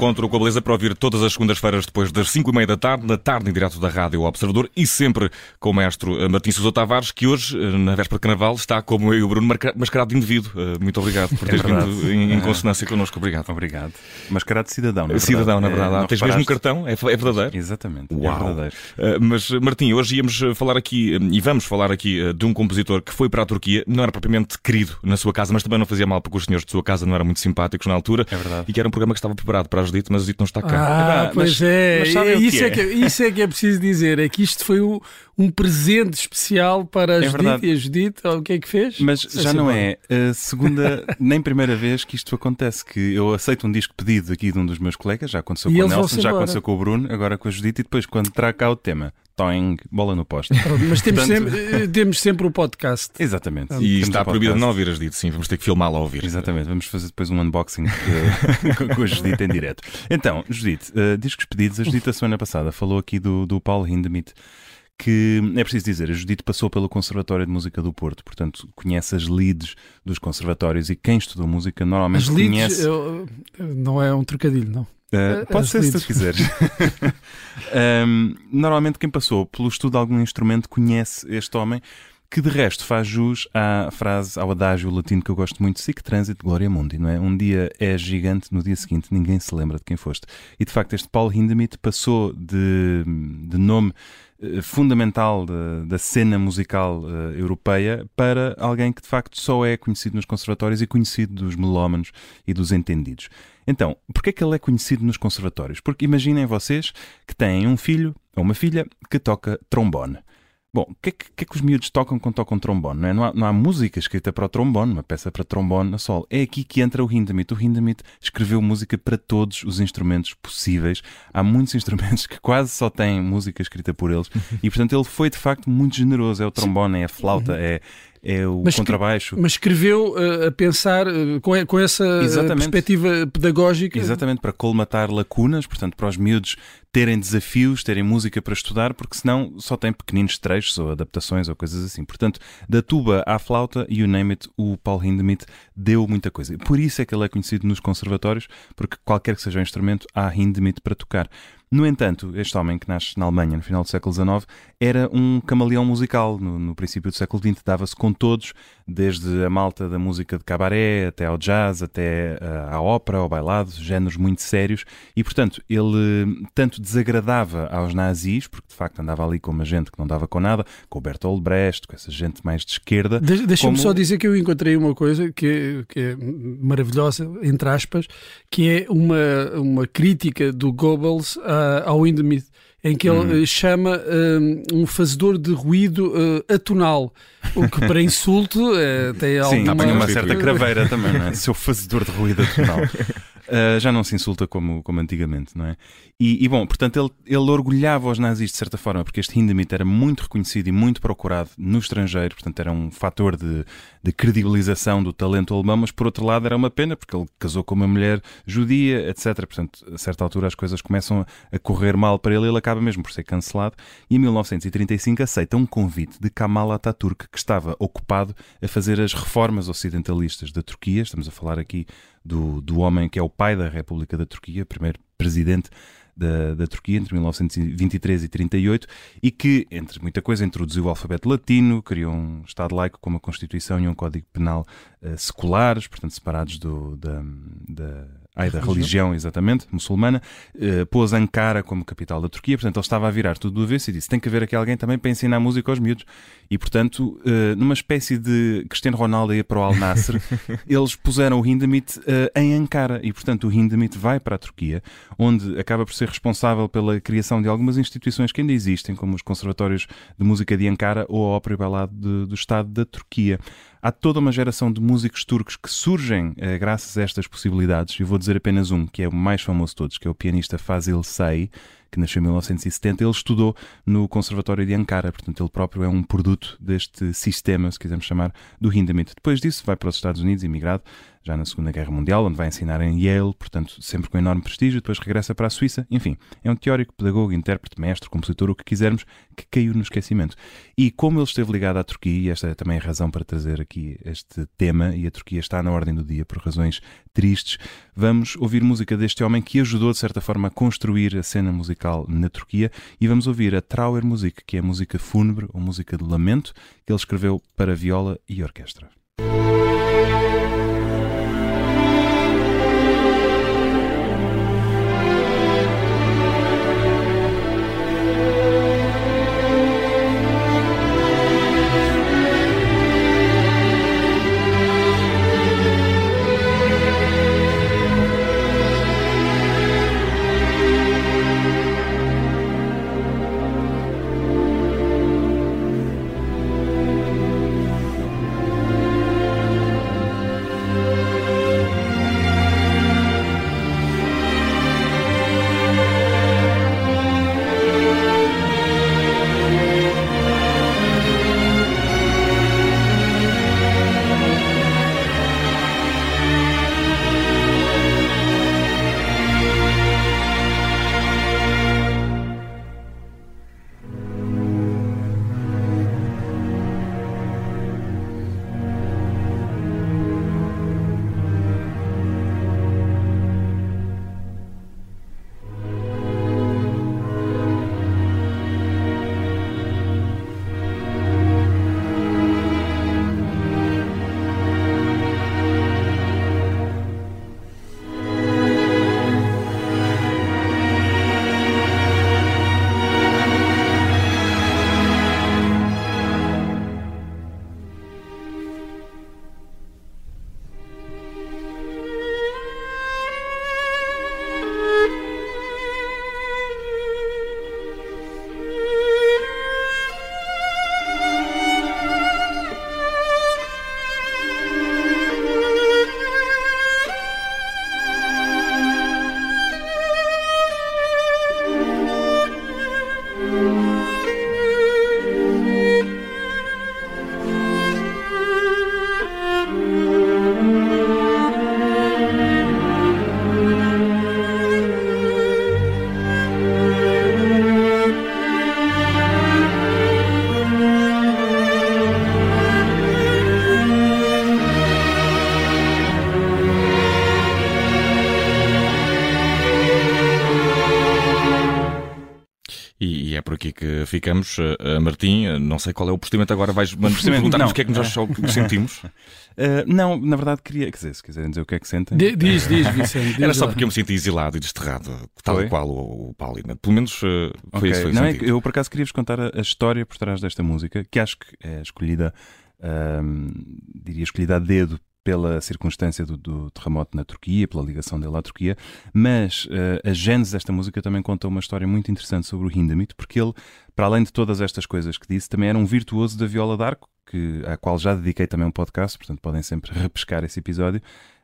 encontro com a beleza para ouvir todas as segundas-feiras depois das 5 e meia da tarde, na tarde em direto da Rádio Observador e sempre com o maestro eh, Martins Sousa Tavares, que hoje, eh, na véspera de Carnaval, está como eu e o Bruno mascarado de indivíduo. Eh, muito obrigado por teres é vindo em, em, consonância connosco. Obrigado. Obrigado. Mascarado de cidadão, na. Cidadão, na verdade. É, Tens mesmo um cartão? É, é verdadeiro? Exatamente. É Uau. É verdadeiro. Mas, Martim, hoje íamos falar aqui, e vamos falar aqui, de um compositor que foi para a Turquia, não era propriamente querido na sua casa, mas também não fazia mal porque os senhores de sua casa não eram muito simpáticos na altura. É verdade. E que era um programa que estava preparado para a Mas a Judite não está cá. Ah, é pois mas, é. Mas isso, é que, isso é que é preciso dizer. É que isto foi um, um presente especial para a é Judite. Verdade. E a Judite, o que é que fez? Mas Sei já não é a segunda nem primeira vez que isto acontece. Que eu aceito um disco pedido aqui de um dos meus colegas, já aconteceu e com o Nelson, já aconteceu com o Bruno, agora com a Judite, e depois quando traga cá o tema toing, bola no poste. Mas temos, Portanto... sempre, eh, temos sempre o podcast. Exatamente. E está proibido não ouvir as dito, sim, vamos ter que filmá-lo a ouvir. Exatamente, vamos fazer depois um unboxing com a Judite em direto. Então, Judite, uh, discos pedidos, a Judite a semana passada falou aqui do, do Paul Hindemith que é preciso dizer, a Judite passou pelo Conservatório de Música do Porto, portanto conhece as leads dos conservatórios e quem estudou música normalmente as leads, conhece. Eu, não é um trocadilho, não. Uh, pode ser se tu quiseres. um, normalmente quem passou pelo estudo de algum instrumento conhece este homem que de resto faz jus à frase, ao adágio latino que eu gosto muito, sic transit gloria mundi, não é? Um dia é gigante, no dia seguinte ninguém se lembra de quem foste. E de facto este Paul Hindemith passou de, de nome eh, fundamental da, da, cena musical uh, europeia para alguém que de facto só é conhecido nos conservatórios e conhecido dos melómanos e dos entendidos. Então, porquê é que ele é conhecido nos conservatórios? Porque imaginem vocês que têm um filho ou uma filha que toca trombone. Bom, o que, é que, que, é que os miúdos tocam quando tocam trombone? Não, é? não, há, não há música escrita para o trombone, uma peça para trombone a sol. É aqui que entra o Hindemith. O Hindemith escreveu música para todos os instrumentos possíveis. Há muitos instrumentos que quase só têm música escrita por eles. E, portanto, ele foi de facto muito generoso. É o trombone, é a flauta, é, é o mas contrabaixo. Mas escreveu uh, a pensar uh, com, com, essa eh, Exatamente. perspectiva pedagógica. Exatamente, para colmatar lacunas, portanto, para os miúdos terem desafios, terem música para estudar, porque senão só tem pequeninos trechos ou adaptações ou coisas assim. Portanto, da tuba à flauta, you name it, o Paul Hindemith deu muita coisa. Por isso é que ele é conhecido nos conservatórios, porque qualquer que seja o instrumento, há Hindemith para tocar. No entanto, este homem que nasce na Alemanha no final do século XIX era um camaleão musical. No, no princípio do século XX dava-se com todos, desde a malta da música de cabaré até ao jazz, até uh, à ópera, ao bailado, géneros muito sérios. E, portanto, ele tanto desagradava aos nazis, porque de facto andava ali com uma gente que não dava com nada, com o Bertolt Brecht, com essa gente mais de esquerda. De Deixa-me como... só dizer que eu encontrei uma coisa que, que é maravilhosa, entre aspas, que é uma, uma crítica do Goebbels uh, ao Hindemith, em que ele hum. Eh, chama uh, um fazedor de ruído uh, atonal, o que para insulto uh, tem alguma... Sim, uma certa craveira também, não é? Seu fazedor de ruído atonal. Uh, já não se insulta como, como antigamente, não é? E, e, bom, portanto, ele, ele orgulhava os nazis de certa forma, porque este Hindemith era muito reconhecido e muito procurado no estrangeiro, portanto, era um fator de, de credibilização do talento alemão, mas por outro lado era uma pena, porque ele casou com uma mulher judia, etc. Portanto, a certa altura as coisas começam a correr mal para ele ele acaba mesmo por ser cancelado. E em 1935 aceita um convite de Kemal Atatürk, que estava ocupado a fazer as reformas ocidentalistas da Turquia. Estamos a falar aqui do, do homem que é o pai da República da Turquia, primeiro presidente da, da Turquia entre 1923 e 38 e que, entre muita coisa, introduziu o alfabeto latino, criou um Estado laico com uma Constituição e um Código Penal uh, seculares, portanto separados do, da, da Ai, da religião, religião exatamente, muçulmana, uh, pôs Ankara como capital da Turquia, portanto ele estava a virar tudo do avesso e disse: tem que haver aqui alguém também para ensinar música aos miúdos. E portanto, uh, numa espécie de Cristiano Ronaldo ia para o Al Nasser, eles puseram o Hindemith uh, em Ankara e portanto o Hindemith vai para a Turquia, onde acaba por ser responsável pela criação de algumas instituições que ainda existem, como os conservatórios de música de Ankara ou a Ópera e Balado do Estado da Turquia. Há toda uma geração de músicos turcos que surgem eh, graças a estas possibilidades. Eu vou dizer apenas um, que é o mais famoso de todos, que é o pianista Fazil Say, que nasceu em 1970, ele estudou no Conservatório de Ankara, portanto, ele próprio é um produto deste sistema, se quisermos chamar, do Hindemith. Depois disso, vai para os Estados Unidos, imigrado, já na Segunda Guerra Mundial, onde vai ensinar em Yale, portanto, sempre com enorme prestígio, depois regressa para a Suíça. Enfim, é um teórico, pedagogo, intérprete, mestre, compositor, o que quisermos, que caiu no esquecimento. E como ele esteve ligado à Turquia, e esta é também a razão para trazer aqui este tema, e a Turquia está na ordem do dia por razões tristes, vamos ouvir música deste homem que ajudou, de certa forma, a construir a cena musical na Turquia, e vamos ouvir a Trauer Musik, que é música fúnebre ou música de lamento, que ele escreveu para viola e orquestra. Ficamos. Uh, Martim, uh, não sei qual é o procedimento agora, vais perguntar-nos o que é que nós sentimos. Uh, não, na verdade queria, quer dizer, se quiserem dizer o que é que sentem. diz, diz, Vicente. Diz Era só porque eu me senti exilado e desterrado, tal foi? qual o, o Paulo. Pelo menos foi okay. isso. Foi não, é que eu por acaso queria-vos contar a, a, história por trás desta música, que acho que é escolhida, diria escolhida a dedo pela circunstância do, do, terremoto na Turquia, pela ligação dele à Turquia, mas uh, a gênese desta música também conta uma história muito interessante sobre o Hindemith, porque ele, para além de todas estas coisas que disse, também era um virtuoso da viola d'arco, que, à qual já dediquei também um podcast, portanto podem sempre repescar esse episódio.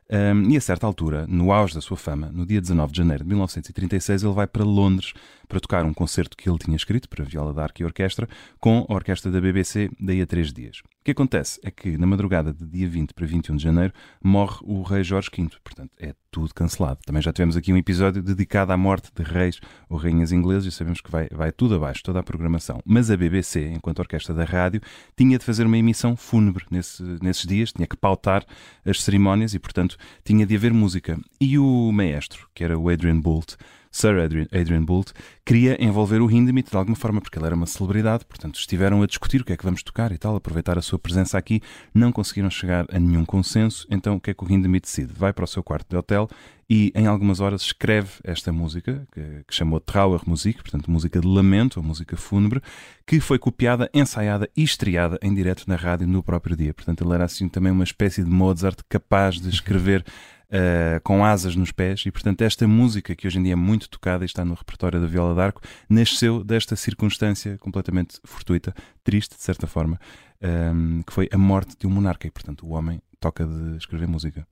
Um, e a certa altura, no auge da sua fama, no dia 19 de janeiro de 1936, ele vai para Londres para tocar um concerto que ele tinha escrito para viola d'arco e orquestra com a orquestra da BBC daí a três dias. O que acontece é que na madrugada de dia 20 para 21 de janeiro morre o rei Jorge V, portanto é tudo cancelado. Também já tivemos aqui um episódio dedicado à morte de reis ou rainhas ingleses e sabemos que vai, vai tudo abaixo, toda a programação. Mas a BBC, enquanto orquestra da rádio, tinha de fazer uma emissão fúnebre nesse, nesses dias, tinha que pautar as cerimónias e, portanto, tinha de haver música. E o maestro, que era o Adrian Boult, Sir Adrian, Adrian Boult, queria envolver o Hindemith de alguma forma, porque ele era uma celebridade, portanto estiveram a discutir o que é que vamos tocar e tal, aproveitar a sua presença aqui, não conseguiram chegar a nenhum consenso, então o que é que o Hindemith decide? Vai para o seu quarto de hotel e em algumas horas escreve esta música, que, que chamou Trauer Musik, portanto música de lamento, ou música fúnebre, que foi copiada, ensaiada e estreada em direto na rádio no próprio dia. Portanto ele era assim também uma espécie de Mozart capaz de escrever uh, com asas nos pés, e portanto esta música que hoje em dia é muito tocada e está no repertório da Viola d'Arco, nasceu desta circunstância completamente fortuita, triste de certa forma, um, ehm, que foi a morte de um monarca, e portanto o homem toca de escrever música.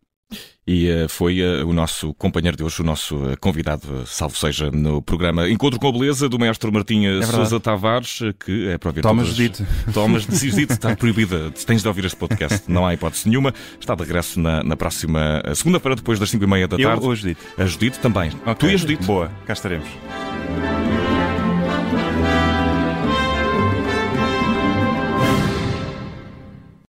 E uh, foi uh, o nosso companheiro de hoje, o nosso uh, convidado, salvo seja, no programa Encontro com a Beleza do mestre Martim é Sousa Tavares, que é para ouvir Thomas todas... Dito. Thomas Dito, está proibida, tens de ouvir este podcast, não há hipótese nenhuma. Está de regresso na, na próxima segunda-feira, depois das 5 e meia da tarde. Eu ou a Judite? A Judite também. Okay. Tu e a Judite. Boa, cá estaremos.